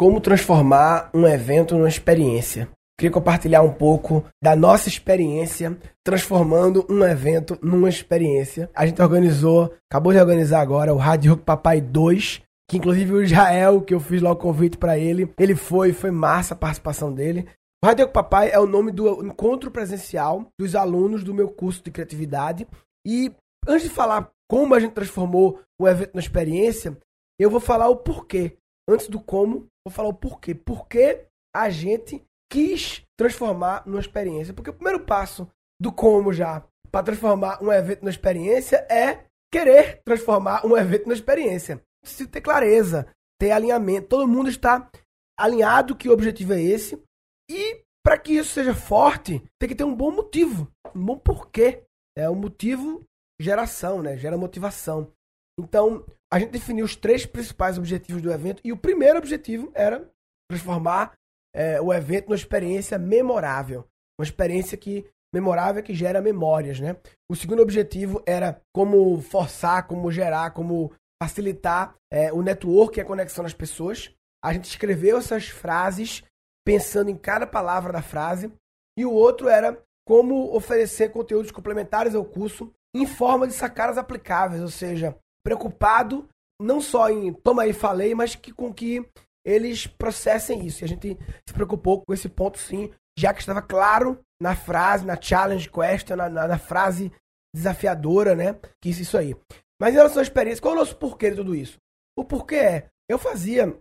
como transformar um evento numa experiência. Queria compartilhar um pouco da nossa experiência transformando um evento numa experiência. A gente organizou, acabou de organizar agora o Rádio Rock Papai 2, que inclusive o Israel, que eu fiz lá o convite para ele, ele foi, foi massa a participação dele. O Rádio Rock Papai é o nome do encontro presencial dos alunos do meu curso de criatividade. E antes de falar como a gente transformou o evento na experiência, eu vou falar o porquê. Antes do como, vou falar o porquê. Por que a gente quis transformar numa experiência? Porque o primeiro passo do como já para transformar um evento na experiência é querer transformar um evento na experiência. Se ter clareza, ter alinhamento, todo mundo está alinhado que o objetivo é esse. E para que isso seja forte, tem que ter um bom motivo, um bom porquê. É o motivo geração, né? Gera motivação. Então, a gente definiu os três principais objetivos do evento e o primeiro objetivo era transformar é, o evento numa experiência memorável, uma experiência que memorável que gera memórias, né? O segundo objetivo era como forçar, como gerar, como facilitar é, o network e a conexão das pessoas. A gente escreveu essas frases pensando em cada palavra da frase. E o outro era como oferecer conteúdos complementares ao curso em forma de sacadas aplicáveis, ou seja, preocupado não só em toma aí, falei, mas que com que eles processem isso. E a gente se preocupou com esse ponto sim, já que estava claro na frase, na challenge question, na, na, na frase desafiadora, né? Que isso, isso aí. Mas em relação à experiência, qual é o nosso porquê de tudo isso? O porquê é, eu fazia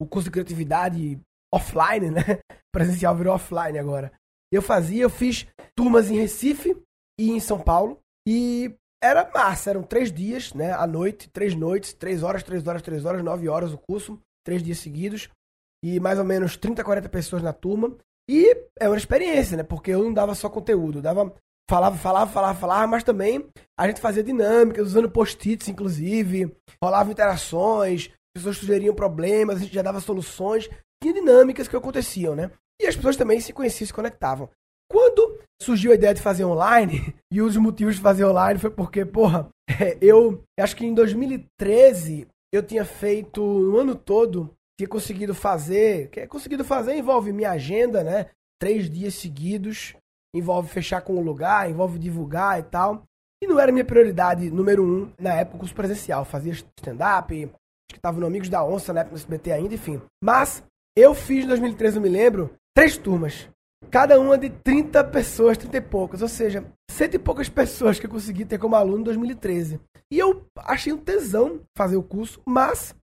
o curso de criatividade offline, né? Presencial virou offline agora. Eu fazia, eu fiz turmas em Recife e em São Paulo. E era massa, eram três dias, né? À noite, três noites, três horas, três horas, três horas, nove horas o curso, três dias seguidos. E mais ou menos 30, 40 pessoas na turma. E é uma experiência, né? Porque eu não dava só conteúdo, dava. Falava, falava, falava, falava, mas também a gente fazia dinâmicas, usando post-its, inclusive. Rolava interações, pessoas sugeriam problemas, a gente já dava soluções. Tinha dinâmicas que aconteciam, né? E as pessoas também se conheciam, se conectavam. Quando surgiu a ideia de fazer online, e dos motivos de fazer online foi porque, porra, eu acho que em 2013 eu tinha feito no ano todo, tinha conseguido fazer, que é conseguido fazer envolve minha agenda, né? Três dias seguidos, envolve fechar com o lugar, envolve divulgar e tal. E não era minha prioridade número um na época o curso presencial. Fazia stand-up, acho que tava no Amigos da Onça na época do SBT ainda, enfim. Mas eu fiz em 2013, eu me lembro, três turmas. Cada uma de 30 pessoas, 30 e poucas. Ou seja, cento e poucas pessoas que eu consegui ter como aluno em 2013. E eu achei um tesão fazer o curso, mas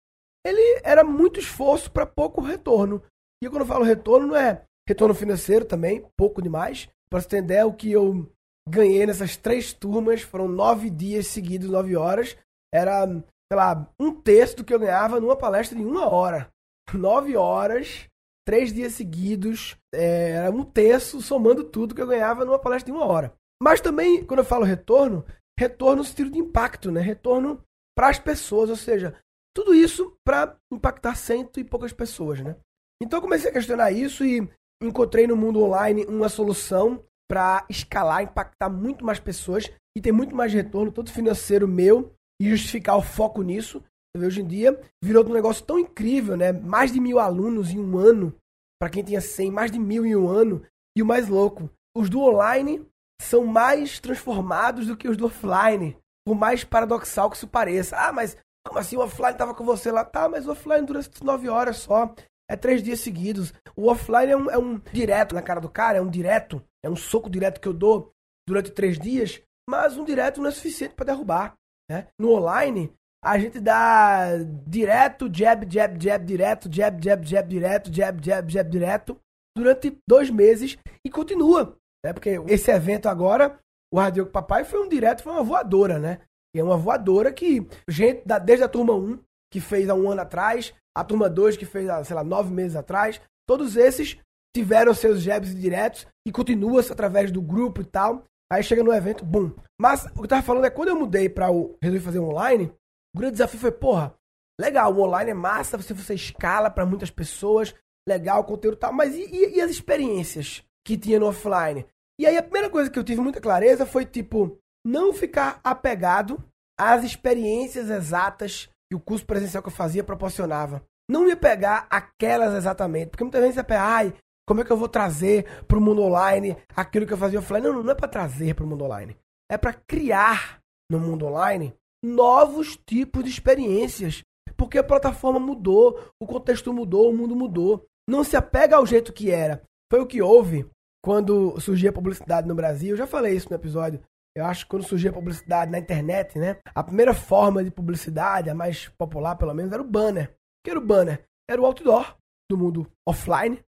ele era muito esforço para pouco retorno. E quando eu falo retorno, não é retorno financeiro também, pouco demais. Para você ter ideia, o que eu ganhei nessas três turmas foram nove dias seguidos, nove horas. Era, sei lá, um terço do que eu ganhava numa palestra de uma hora. Nove horas três dias seguidos, é, era um terço, somando tudo que eu ganhava numa palestra de uma hora. Mas também, quando eu falo retorno, retorno no sentido de impacto, né? Retorno para as pessoas, ou seja, tudo isso para impactar cento e poucas pessoas, né? Então eu comecei a questionar isso e encontrei no mundo online uma solução para escalar, impactar muito mais pessoas e ter muito mais retorno, todo financeiro meu, e justificar o foco nisso. Hoje em dia virou um negócio tão incrível, né? Mais de mil alunos em um ano. Para quem tinha 100, mais de mil em um ano. E o mais louco, os do online são mais transformados do que os do offline. Por mais paradoxal que isso pareça. Ah, mas como assim o offline tava com você lá? Tá, mas o offline dura nove horas só. É três dias seguidos. O offline é um, é um direto na cara do cara, é um direto. É um soco direto que eu dou durante três dias. Mas um direto não é suficiente para derrubar. Né? No online, a gente dá direto, jab, jab, jab, direto, jab, jab, jab, direto, jab, jab, jab, direto, durante dois meses e continua. Né? Porque esse evento agora, o Radio Papai foi um direto, foi uma voadora, né? E é uma voadora que, gente, desde a turma 1, que fez há um ano atrás, a turma 2, que fez há, sei lá, nove meses atrás, todos esses tiveram seus jabs diretos e continua-se através do grupo e tal. Aí chega no evento, bum. Mas o que eu tava falando é quando eu mudei para o resolvi fazer online, o grande desafio foi, porra, legal, o online é massa, você, você escala para muitas pessoas, legal, o conteúdo tal, mas e, e, e, as experiências que tinha no offline? E aí a primeira coisa que eu tive muita clareza foi, tipo, não ficar apegado às experiências exatas que o curso presencial que eu fazia proporcionava. não ia pegar aquelas exatamente, porque muitas vezes você pega, ai, como é que eu vou trazer para o mundo online aquilo que eu fazia offline? Não, não é para trazer para o mundo online. É para criar no mundo online novos tipos de experiências. Porque a plataforma mudou, o contexto mudou, o mundo mudou. Não se apega ao jeito que era. Foi o que houve quando surgia a publicidade no Brasil. Eu já falei isso no episódio. Eu acho que quando surgia a publicidade na internet, né? A primeira forma de publicidade, a mais popular pelo menos, era o banner. O que era o banner? Era o outdoor do mundo offline,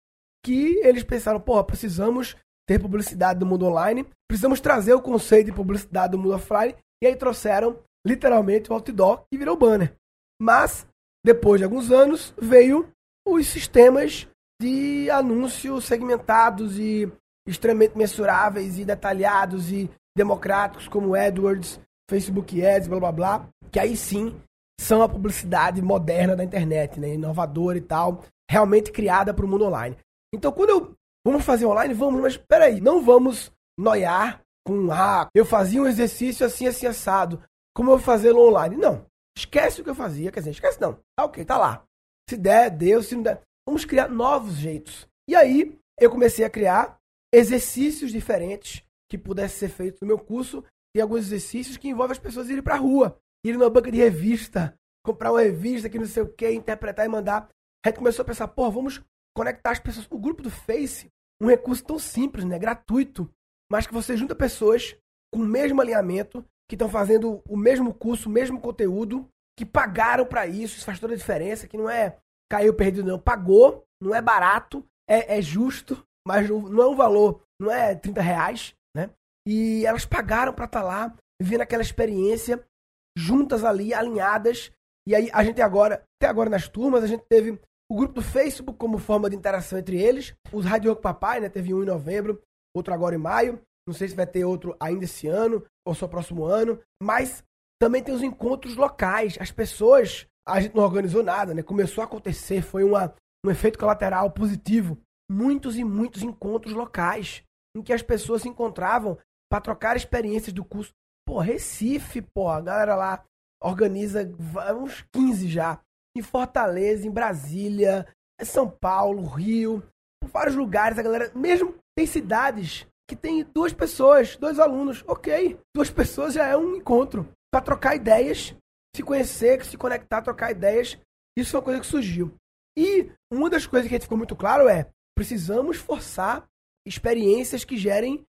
que eles pensaram, porra, precisamos ter publicidade do mundo online, precisamos trazer o conceito de publicidade do mundo offline, e aí trouxeram literalmente o outdoor e virou banner. Mas, depois de alguns anos, veio os sistemas de anúncios segmentados e extremamente mensuráveis e detalhados e democráticos como AdWords, Facebook Ads, blá blá blá, que aí sim são a publicidade moderna da internet, né, inovadora e tal, realmente criada para o mundo online. Então, quando eu vamos fazer online, vamos, mas peraí, não vamos noiar com ah, eu fazia um exercício assim assim assado, como eu vou fazê-lo online? Não. Esquece o que eu fazia, quer dizer, esquece não. Tá ok, tá lá. Se der, deu, se não der, vamos criar novos jeitos. E aí, eu comecei a criar exercícios diferentes que pudessem ser feitos no meu curso. Tem alguns exercícios que envolvem as pessoas irem pra rua, irem numa banca de revista, comprar uma revista que não sei o que, interpretar e mandar. A gente começou a pensar, pô, vamos conectar as pessoas. O grupo do Face, um recurso tão simples, né? Gratuito, mas que você junta pessoas com o mesmo alinhamento, que estão fazendo o mesmo curso, o mesmo conteúdo, que pagaram para isso. Isso faz toda a diferença, que não é caiu perdido, não. Pagou, não é barato, é, é justo, mas não é um valor, não é 30 reais, né? E elas pagaram para estar tá lá, vivendo aquela experiência, juntas ali, alinhadas. E aí a gente agora, até agora nas turmas, a gente teve o grupo do Facebook como forma de interação entre eles. Os Rádio Rock Papai, né? Teve um em novembro, outro agora em maio. Não sei se vai ter outro ainda esse ano ou só próximo ano. Mas também tem os encontros locais. As pessoas, a gente não organizou nada, né? Começou a acontecer, foi uma, um efeito colateral positivo. Muitos e muitos encontros locais em que as pessoas se encontravam para trocar experiências do curso. Pô, Recife, pô, a galera lá organiza uns 15 já em Fortaleza, em Brasília, São Paulo, Rio, por vários lugares, a galera, mesmo tem cidades que tem duas pessoas, dois alunos, ok, duas pessoas já é um encontro para trocar ideias, se conhecer, se conectar, trocar ideias. Isso é uma coisa que surgiu. E uma das coisas que a gente ficou muito claro é precisamos forçar experiências que gerem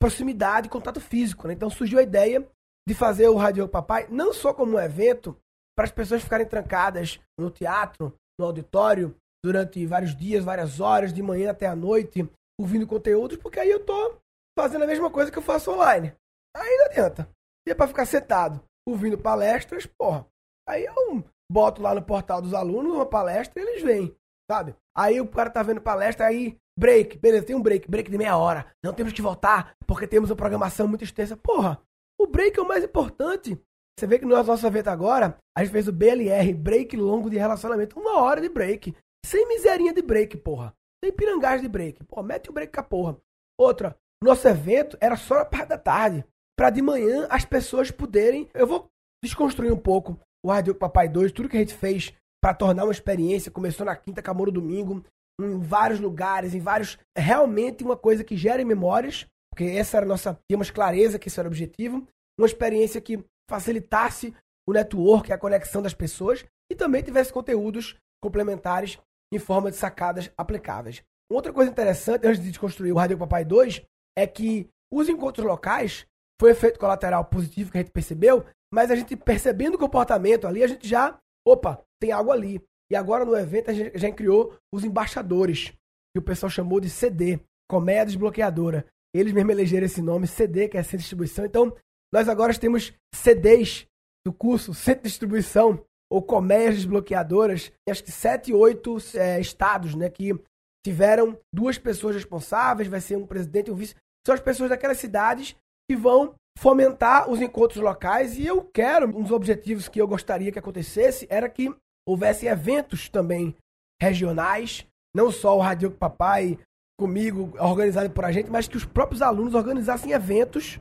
proximidade, contato físico. Né? Então surgiu a ideia de fazer o Radio Papai não só como um evento, para as pessoas ficarem trancadas no teatro, no auditório, durante vários dias, várias horas, de manhã até a noite, ouvindo conteúdos, porque aí eu tô fazendo a mesma coisa que eu faço online. Aí não adianta. Se é pra ficar sentado ouvindo palestras, porra. Aí eu boto lá no portal dos alunos uma palestra e eles vêm, sabe? Aí o cara tá vendo palestra, aí break, beleza, tem um break, break de meia hora. Não temos que voltar porque temos uma programação muito extensa. Porra, o break é o mais importante. Você vê que no nosso evento agora, a gente fez o BLR, break longo de relacionamento, uma hora de break. Sem miserinha de break, porra. Sem pirangagem de break. Porra, mete o break com a porra. Outra, nosso evento era só na parte da tarde. Pra de manhã as pessoas poderem. Eu vou desconstruir um pouco o Rádio Papai 2, tudo que a gente fez para tornar uma experiência. Começou na quinta, acabou no domingo, em vários lugares, em vários. É realmente uma coisa que gera memórias, porque essa era a nossa. Tínhamos clareza que esse era o objetivo. Uma experiência que facilitasse o network, a conexão das pessoas e também tivesse conteúdos complementares em forma de sacadas aplicáveis. Outra coisa interessante, antes de construir o Radio Papai 2, é que os encontros locais foi efeito colateral positivo que a gente percebeu, mas a gente percebendo o comportamento ali, a gente já, opa, tem algo ali. E agora no evento a gente já criou os embaixadores, que o pessoal chamou de CD, Comédia Desbloqueadora. Eles mesmo elegeram esse nome, CD, que é sem distribuição. Então, nós agora temos CDs do curso Centro de Distribuição ou colmeias desbloqueadoras, acho que sete, oito é, estados, né, que tiveram duas pessoas responsáveis, vai ser um presidente e um vice. São as pessoas daquelas cidades que vão fomentar os encontros locais e eu quero, um dos objetivos que eu gostaria que acontecesse era que houvesse eventos também regionais, não só o Radio Papai comigo, organizado por a gente, mas que os próprios alunos organizassem eventos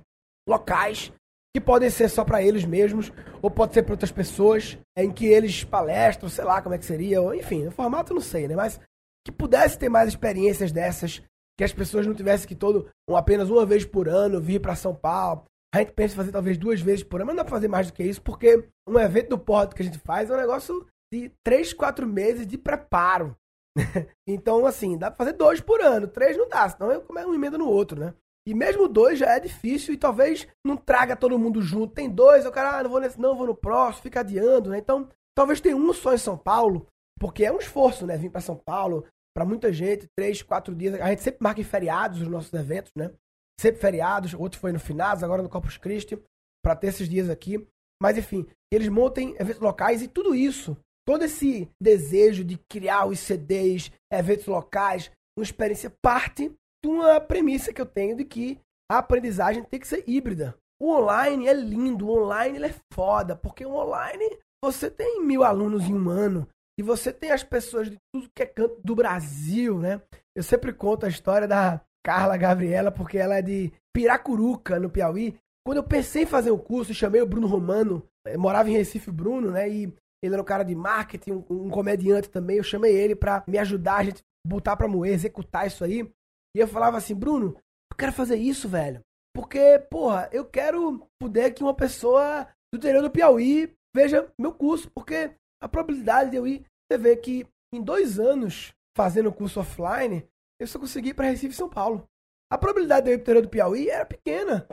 locais que podem ser só para eles mesmos, ou pode ser para outras pessoas, em que eles palestram, sei lá como é que seria, ou, enfim, o formato eu não sei, né? Mas que pudesse ter mais experiências dessas, que as pessoas não tivessem que todo, um, apenas uma vez por ano, vir para São Paulo. A gente pensa em fazer talvez duas vezes por ano, mas não dá pra fazer mais do que isso, porque um evento do Porto que a gente faz é um negócio de três, quatro meses de preparo. então, assim, dá pra fazer dois por ano, três não dá, senão eu começo um emenda no outro, né? E mesmo dois já é difícil e talvez não traga todo mundo junto. Tem dois, o cara, ah, não vou nesse, não, vou no próximo, fica adiando, né? Então, talvez tenha um só em São Paulo, porque é um esforço, né? Vir para São Paulo, para muita gente, três, quatro dias. A gente sempre marca em feriados os nossos eventos, né? Sempre feriados, outro foi no Finados, agora no Corpus Christi, para ter esses dias aqui. Mas enfim, eles montem eventos locais e tudo isso, todo esse desejo de criar os CDs, eventos locais, uma experiência parte uma premissa que eu tenho de que a aprendizagem tem que ser híbrida. O online é lindo, o online ele é foda, porque o online você tem mil alunos em um ano e você tem as pessoas de tudo que é canto do Brasil, né? Eu sempre conto a história da Carla Gabriela, porque ela é de Piracuruca, no Piauí. Quando eu pensei em fazer o um curso, chamei o Bruno Romano, morava em Recife, Bruno, né? E ele era um cara de marketing, um, um comediante também. Eu chamei ele para me ajudar a gente botar para moer, executar isso aí. E eu falava assim, Bruno, eu quero fazer isso, velho. Porque, porra, eu quero poder que uma pessoa do interior do Piauí veja meu curso. Porque a probabilidade de eu ir, você vê que em dois anos fazendo o curso offline, eu só consegui ir para Recife São Paulo. A probabilidade de eu ir para o interior do Piauí era pequena.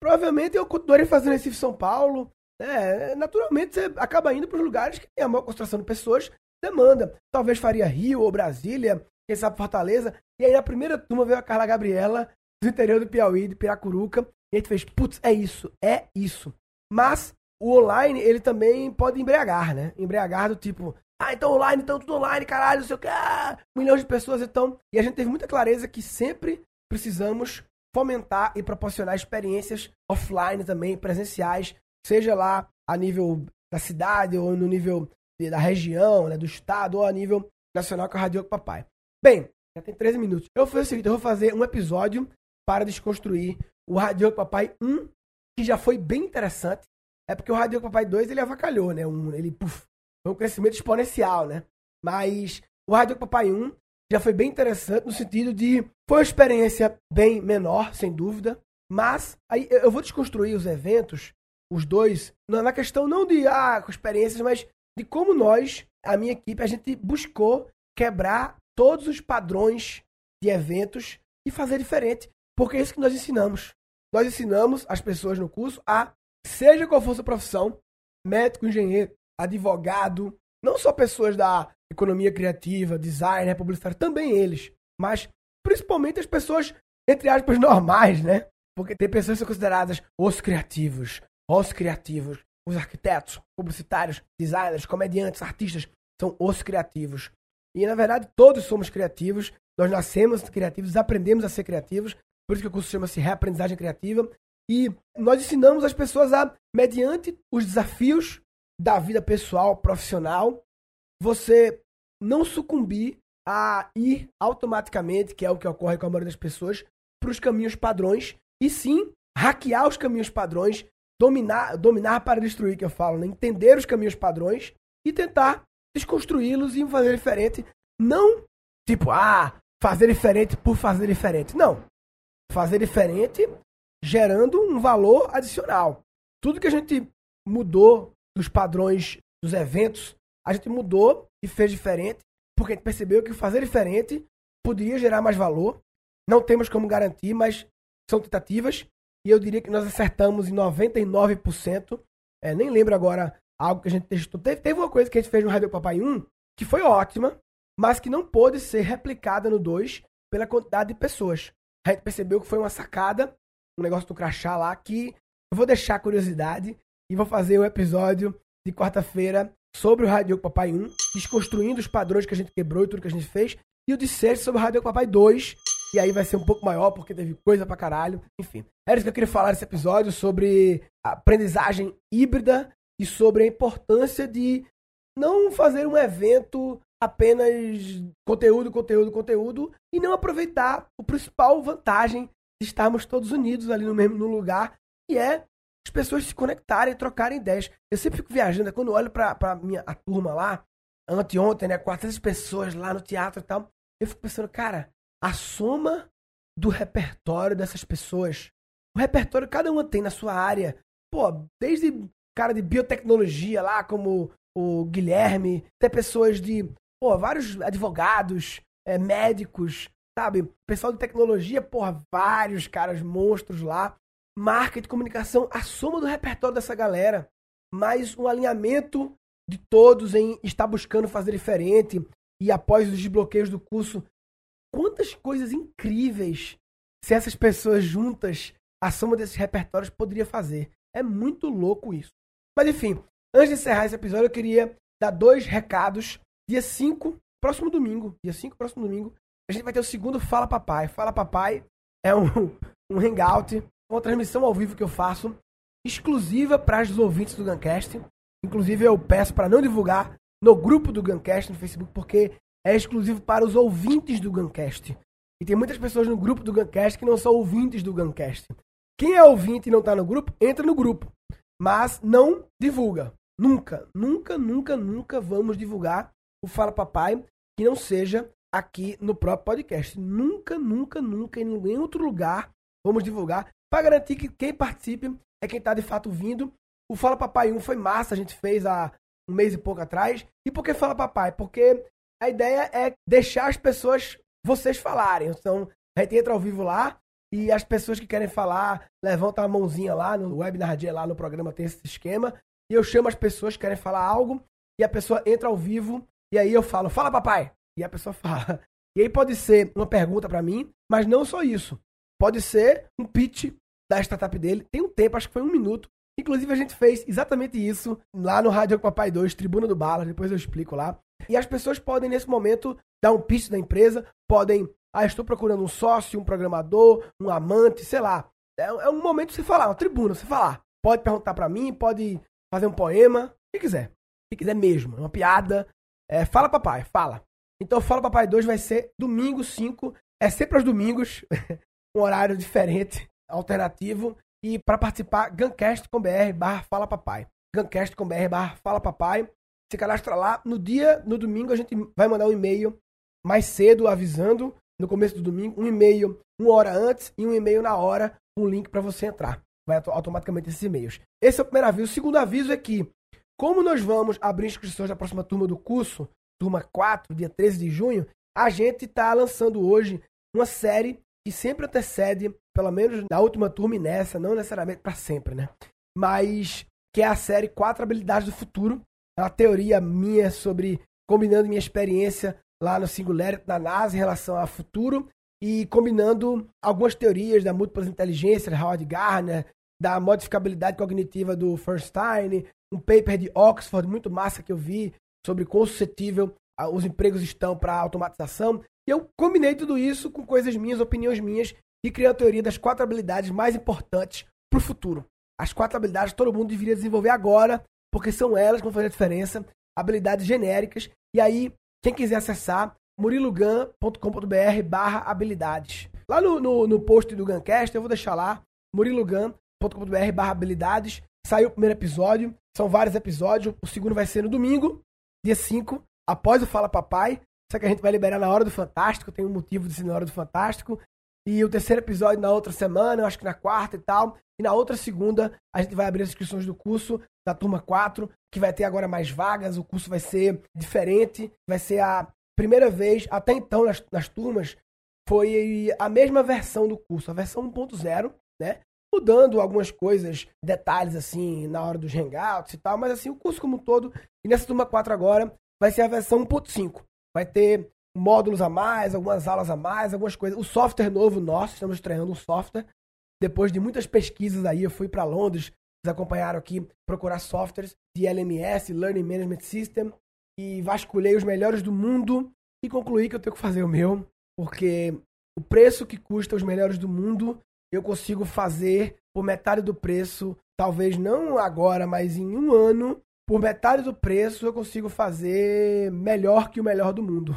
Provavelmente eu continuaria fazendo Recife São Paulo. Né? Naturalmente você acaba indo para os lugares que tem a maior concentração de pessoas, demanda. Talvez faria Rio ou Brasília, quem sabe Fortaleza. E aí na primeira turma veio a Carla Gabriela, do interior do Piauí, de Piracuruca. E a gente fez, putz, é isso, é isso. Mas o online, ele também pode embriagar, né? Embriagar do tipo, ah, então online, então tudo online, caralho, não sei o que, ah, milhões de pessoas, então. E a gente teve muita clareza que sempre precisamos fomentar e proporcionar experiências offline também, presenciais, seja lá a nível da cidade ou no nível da região, né, do estado, ou a nível nacional com a Rádio Papai. Bem, já tem 13 minutos. Eu vou fazer o seguinte, eu vou fazer um episódio para desconstruir o Radio Papai 1, que já foi bem interessante. É porque o Radio Papai 2 ele avacalhou, né? Um, ele puf, foi um crescimento exponencial, né? Mas o Radio Papai 1 já foi bem interessante no sentido de foi uma experiência bem menor, sem dúvida, mas aí eu vou desconstruir os eventos, os dois, na questão não de ah, com experiências, mas de como nós, a minha equipe, a gente buscou quebrar todos os padrões de eventos e fazer diferente. Porque é isso que nós ensinamos. Nós ensinamos as pessoas no curso a, seja qual for sua profissão, médico, engenheiro, advogado, não só pessoas da economia criativa, design, publicitário, também eles, mas principalmente as pessoas, entre aspas, normais, né? Porque tem pessoas que são consideradas os criativos, os criativos, os arquitetos, publicitários, designers, comediantes, artistas, são os criativos. E na verdade todos somos criativos, nós nascemos criativos, aprendemos a ser criativos, por isso que o curso chama-se Reaprendizagem Criativa. E nós ensinamos as pessoas a, mediante os desafios da vida pessoal, profissional, você não sucumbir a ir automaticamente, que é o que ocorre com a maioria das pessoas, para os caminhos padrões, e sim hackear os caminhos padrões, dominar, dominar para destruir, que eu falo, né? entender os caminhos padrões e tentar desconstruí-los e fazer diferente. Não tipo, ah, fazer diferente por fazer diferente. Não. Fazer diferente gerando um valor adicional. Tudo que a gente mudou dos padrões dos eventos, a gente mudou e fez diferente, porque a gente percebeu que fazer diferente poderia gerar mais valor. Não temos como garantir, mas são tentativas. E eu diria que nós acertamos em 99%. É, nem lembro agora algo que a gente testou. Teve, teve uma coisa que a gente fez no Radio Papai 1 que foi ótima, mas que não pôde ser replicada no 2 pela quantidade de pessoas. A gente percebeu que foi uma sacada, um negócio do crachá lá, que eu vou deixar curiosidade e vou fazer o um episódio de quarta-feira sobre o Radio Papai 1, desconstruindo os padrões que a gente quebrou e tudo que a gente fez, e o de sobre o Radio Papai 2, e aí vai ser um pouco maior porque teve coisa pra caralho. Enfim, era isso que eu queria falar nesse episódio sobre aprendizagem híbrida e sobre a importância de não fazer um evento apenas conteúdo, conteúdo, conteúdo e não aproveitar o principal vantagem de estarmos todos unidos ali no mesmo no lugar, que é as pessoas se conectarem, trocarem ideias. Eu sempre fico viajando, quando olho pra, pra minha, a turma lá, anteontem, né, 400 pessoas lá no teatro e tal, eu fico pensando, cara, a soma do repertório dessas pessoas, o repertório cada uma tem na sua área, pô, desde cara de biotecnologia lá, como o Guilherme, até pessoas de, pô, vários advogados, é, médicos, sabe? Pessoal de tecnologia, porra, vários caras monstros lá. Marketing, comunicação, a soma do repertório dessa galera, mais um alinhamento de todos em estar buscando fazer diferente e após os desbloqueios do curso, quantas coisas incríveis se essas pessoas juntas, a soma desses repertórios poderia fazer. É muito louco isso. Mas enfim, antes de encerrar esse episódio, eu queria dar dois recados. Dia 5, próximo domingo, dia 5, próximo domingo, a gente vai ter o segundo Fala Papai. Fala Papai é um, um hangout, uma transmissão ao vivo que eu faço, exclusiva para os ouvintes do Guncast. Inclusive, eu peço para não divulgar no grupo do Guncast no Facebook, porque é exclusivo para os ouvintes do Guncast. E tem muitas pessoas no grupo do Guncast que não são ouvintes do Guncast. Quem é ouvinte e não está no grupo, entra no grupo. Mas não divulga. Nunca, nunca, nunca, nunca vamos divulgar o Fala Papai que não seja aqui no próprio podcast. Nunca, nunca, nunca, em nenhum outro lugar vamos divulgar para garantir que quem participe é quem está de fato vindo. O Fala Papai 1 foi massa, a gente fez há um mês e pouco atrás. E por que Fala Papai? Porque a ideia é deixar as pessoas, vocês falarem. Então, a gente entra ao vivo lá e as pessoas que querem falar levantam a mãozinha lá no webinar dia lá no programa tem esse esquema. E eu chamo as pessoas que querem falar algo e a pessoa entra ao vivo e aí eu falo, fala papai. E a pessoa fala. E aí pode ser uma pergunta para mim, mas não só isso. Pode ser um pitch da startup dele. Tem um tempo, acho que foi um minuto. Inclusive, a gente fez exatamente isso lá no Rádio Papai 2, Tribuna do Bala. Depois eu explico lá. E as pessoas podem, nesse momento, dar um pitch da empresa. Podem, ah, estou procurando um sócio, um programador, um amante, sei lá. É, é um momento de você falar, uma tribuna, você falar. Pode perguntar para mim, pode fazer um poema, o que quiser. Se quiser mesmo, uma piada. É, fala, papai, fala. Então, Fala Papai 2 vai ser domingo 5. É sempre aos domingos, um horário diferente, alternativo. E para participar, Guncast com BR barra Fala Papai. Guncast com BR barra Fala Papai. Se cadastra lá. No dia, no domingo, a gente vai mandar um e-mail mais cedo, avisando, no começo do domingo, um e-mail uma hora antes e um e-mail na hora, um link para você entrar. Vai automaticamente esses e-mails. Esse é o primeiro aviso. O segundo aviso é que, como nós vamos abrir inscrições da próxima turma do curso, turma 4, dia 13 de junho, a gente está lançando hoje uma série que sempre antecede, pelo menos na última turma e nessa, não necessariamente para sempre, né? Mas que é a série Quatro Habilidades do Futuro. É uma teoria minha sobre combinando minha experiência lá no Singularity da NASA em relação ao futuro e combinando algumas teorias da múltiplas inteligências, Howard Gardner, da modificabilidade cognitiva do Feinstein, um paper de Oxford muito massa que eu vi sobre quão suscetível os empregos estão para automatização. E eu combinei tudo isso com coisas minhas, opiniões minhas, e criei a teoria das quatro habilidades mais importantes para o futuro. As quatro habilidades todo mundo deveria desenvolver agora, porque são elas que vão fazer a diferença. Habilidades genéricas. E aí, quem quiser acessar, murilogan.com.br barra habilidades. Lá no, no, no, post do Guncast, eu vou deixar lá, murilogan.com.br barra habilidades. Saiu o primeiro episódio, são vários episódios. O segundo vai ser no domingo dia 5, após o Fala Papai. Só que a gente vai liberar na hora do Fantástico, tem um motivo de ser na hora do Fantástico. E o terceiro episódio na outra semana, eu acho que na quarta e tal. E na outra segunda, a gente vai abrir as inscrições do curso da turma 4, que vai ter agora mais vagas. O curso vai ser diferente. Vai ser a primeira vez, até então nas, nas turmas, foi a mesma versão do curso, a versão 1.0, né? Mudando algumas coisas, detalhes assim, na hora dos hangouts e tal, mas assim, o curso como um todo e nessa turma 4 agora vai ser a versão 1.5. Vai ter módulos a mais, algumas aulas a mais, algumas coisas. O software novo nosso, estamos estreando um software. Depois de muitas pesquisas aí, eu fui para Londres, vocês acompanharam aqui, procurar softwares de LMS, Learning Management System, e vasculhei os melhores do mundo e concluí que eu tenho que fazer o meu, porque o preço que custa os melhores do mundo, eu consigo fazer por metade do preço, talvez não agora, mas em um ano, por metade do preço eu consigo fazer melhor que o melhor do mundo.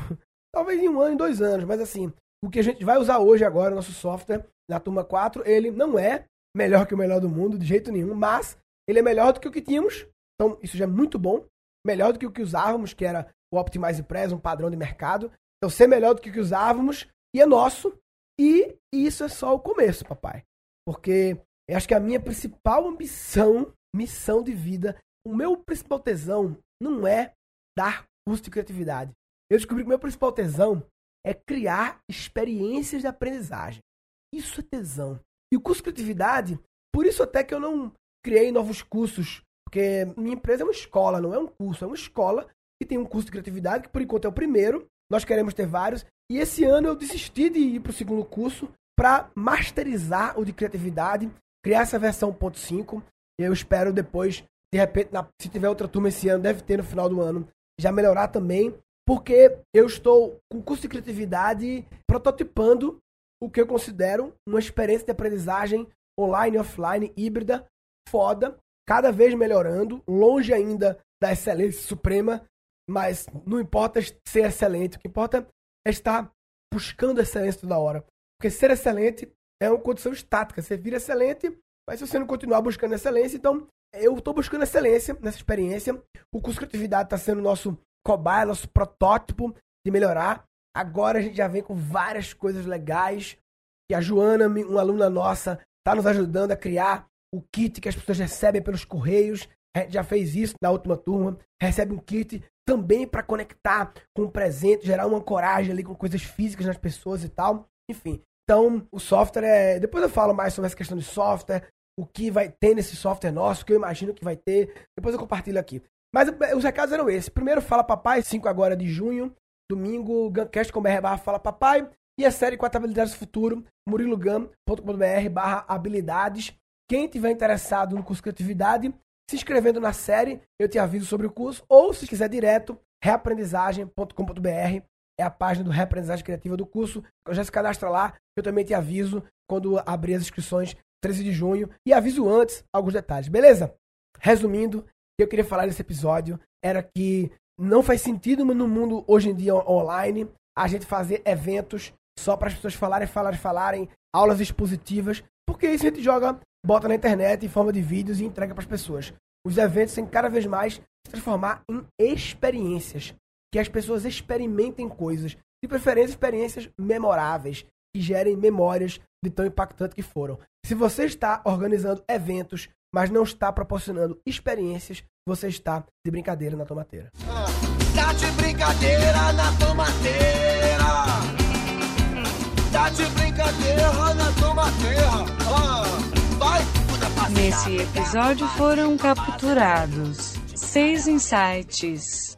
Talvez em um ano, em dois anos, mas assim, o que a gente vai usar hoje agora, nosso software, na turma 4, ele não é melhor que o melhor do mundo, de jeito nenhum, mas ele é melhor do que o que tínhamos. Então, isso já é muito bom. Melhor do que o que usávamos, que era o Optimize Press, um padrão de mercado. Então, ser melhor do que o que usávamos e é nosso. E isso é só o começo, papai. Porque eu acho que a minha principal ambição, missão de vida, o meu principal tesão não é dar curso de criatividade. Eu descobri que meu principal tesão é criar experiências de aprendizagem. Isso é tesão. E o curso de criatividade, por isso até que eu não criei novos cursos, porque minha empresa é uma escola, não é um curso, é uma escola que tem um curso de criatividade, que por enquanto é o primeiro, nós queremos ter vários, e esse ano eu desisti de ir para o segundo curso para masterizar o de criatividade, criar essa versão 1.5. Eu espero depois, de repente, se tiver outra turma esse ano, deve ter no final do ano, já melhorar também, porque eu estou com curso de criatividade prototipando o que eu considero uma experiência de aprendizagem online, offline, híbrida, foda, cada vez melhorando, longe ainda da excelência suprema, mas não importa ser excelente, o que importa é estar buscando excelência toda hora. Porque ser excelente é uma condição estática. Você vira excelente, mas se você não continuar buscando excelência, então eu estou buscando excelência nessa experiência. O curso de criatividade está sendo nosso cobaia, nosso protótipo de melhorar. Agora a gente já vem com várias coisas legais. E a Joana, uma aluna nossa, está nos ajudando a criar o kit que as pessoas recebem pelos correios. Já fez isso na última turma. Recebe um kit também para conectar com o presente, gerar uma coragem ali com coisas físicas nas pessoas e tal. Enfim. Então, o software é. Depois eu falo mais sobre essa questão de software, o que vai ter nesse software nosso, o que eu imagino que vai ter. Depois eu compartilho aqui. Mas os recados eram esses. Primeiro, Fala Papai, 5 agora de junho. Domingo, Guncast com BR Fala Papai. E a série 4 Habilidades do Futuro, murilogam.com.br barra habilidades. Quem tiver interessado no curso de criatividade, se inscrevendo na série, eu te aviso sobre o curso. Ou, se quiser direto, reaprendizagem.com.br é a página do Reaprendizagem Criativa do curso. Já se cadastra lá, eu também te aviso quando abrir as inscrições, 13 de junho. E aviso antes alguns detalhes, beleza? Resumindo, que eu queria falar nesse episódio era que não faz sentido no mundo hoje em dia online a gente fazer eventos só para as pessoas falarem, falarem, falarem, aulas expositivas, porque isso a gente joga, bota na internet em forma de vídeos e entrega para as pessoas. Os eventos têm cada vez mais se transformar em experiências, que as pessoas experimentem coisas, de preferência experiências memoráveis, que gerem memórias de tão impactante que foram. Se você está organizando eventos mas não está proporcionando experiências, você está de brincadeira na tomateira. Ah, tá de brincadeira na tomateira. Tá de brincadeira na tomateira. Ah, vai, Nesse episódio foram capturados seis insights.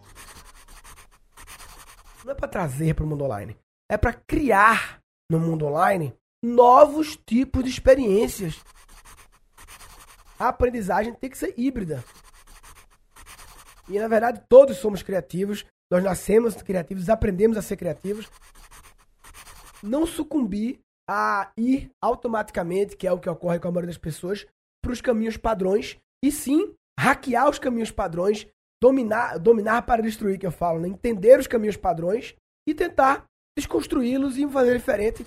Não é para trazer para o mundo online, é para criar no mundo online novos tipos de experiências a aprendizagem tem que ser híbrida. E na verdade todos somos criativos, nós nascemos criativos, aprendemos a ser criativos. Não sucumbir a ir automaticamente, que é o que ocorre com a maioria das pessoas, para os caminhos padrões, e sim hackear os caminhos padrões, dominar, dominar para destruir, que eu falo, né? entender os caminhos padrões e tentar desconstruí-los e fazer diferente.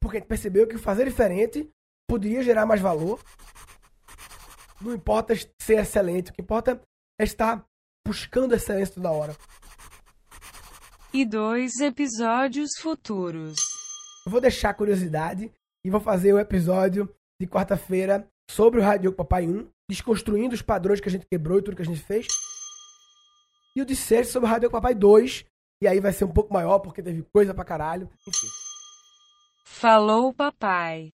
Porque a gente percebeu que fazer diferente poderia gerar mais valor. Não importa ser excelente, o que importa é estar buscando excelência toda hora. E dois episódios futuros. Eu vou deixar a curiosidade e vou fazer o episódio de quarta-feira sobre o Radio Papai 1, desconstruindo os padrões que a gente quebrou e tudo que a gente fez. E o de sexta sobre o Radio Papai 2, e aí vai ser um pouco maior porque teve coisa pra caralho. Enfim. Falou, papai.